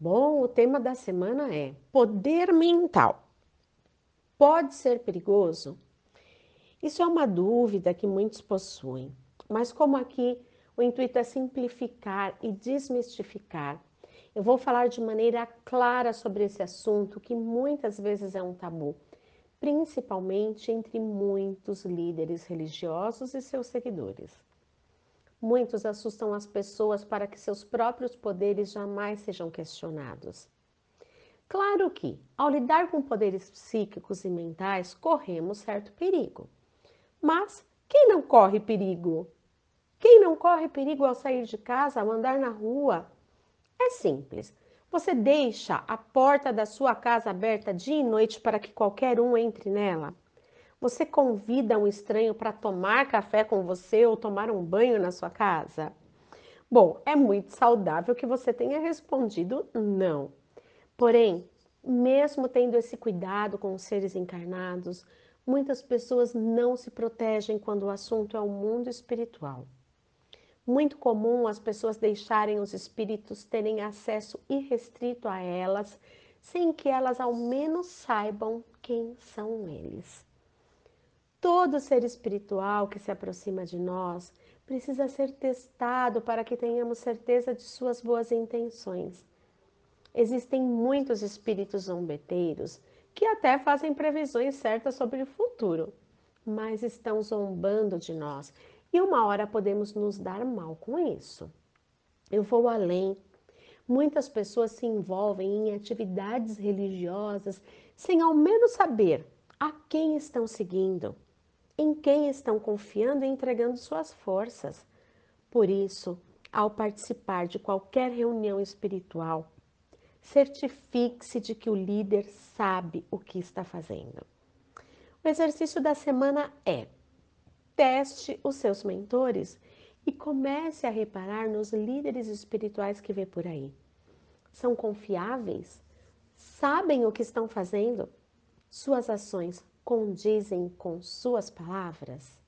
Bom, o tema da semana é poder mental. Pode ser perigoso? Isso é uma dúvida que muitos possuem, mas como aqui o intuito é simplificar e desmistificar, eu vou falar de maneira clara sobre esse assunto que muitas vezes é um tabu, principalmente entre muitos líderes religiosos e seus seguidores. Muitos assustam as pessoas para que seus próprios poderes jamais sejam questionados. Claro que, ao lidar com poderes psíquicos e mentais, corremos certo perigo. Mas quem não corre perigo? Quem não corre perigo ao sair de casa, ao andar na rua? É simples. Você deixa a porta da sua casa aberta dia e noite para que qualquer um entre nela? Você convida um estranho para tomar café com você ou tomar um banho na sua casa? Bom, é muito saudável que você tenha respondido não. Porém, mesmo tendo esse cuidado com os seres encarnados, muitas pessoas não se protegem quando o assunto é o mundo espiritual. Muito comum as pessoas deixarem os espíritos terem acesso irrestrito a elas, sem que elas ao menos saibam quem são eles. Todo ser espiritual que se aproxima de nós precisa ser testado para que tenhamos certeza de suas boas intenções. Existem muitos espíritos zombeteiros que até fazem previsões certas sobre o futuro, mas estão zombando de nós e uma hora podemos nos dar mal com isso. Eu vou além. Muitas pessoas se envolvem em atividades religiosas sem ao menos saber a quem estão seguindo em quem estão confiando e entregando suas forças. Por isso, ao participar de qualquer reunião espiritual, certifique-se de que o líder sabe o que está fazendo. O exercício da semana é: teste os seus mentores e comece a reparar nos líderes espirituais que vê por aí. São confiáveis? Sabem o que estão fazendo? Suas ações condizem com suas palavras?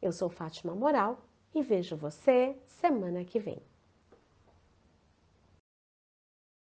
Eu sou Fátima Moral e vejo você semana que vem.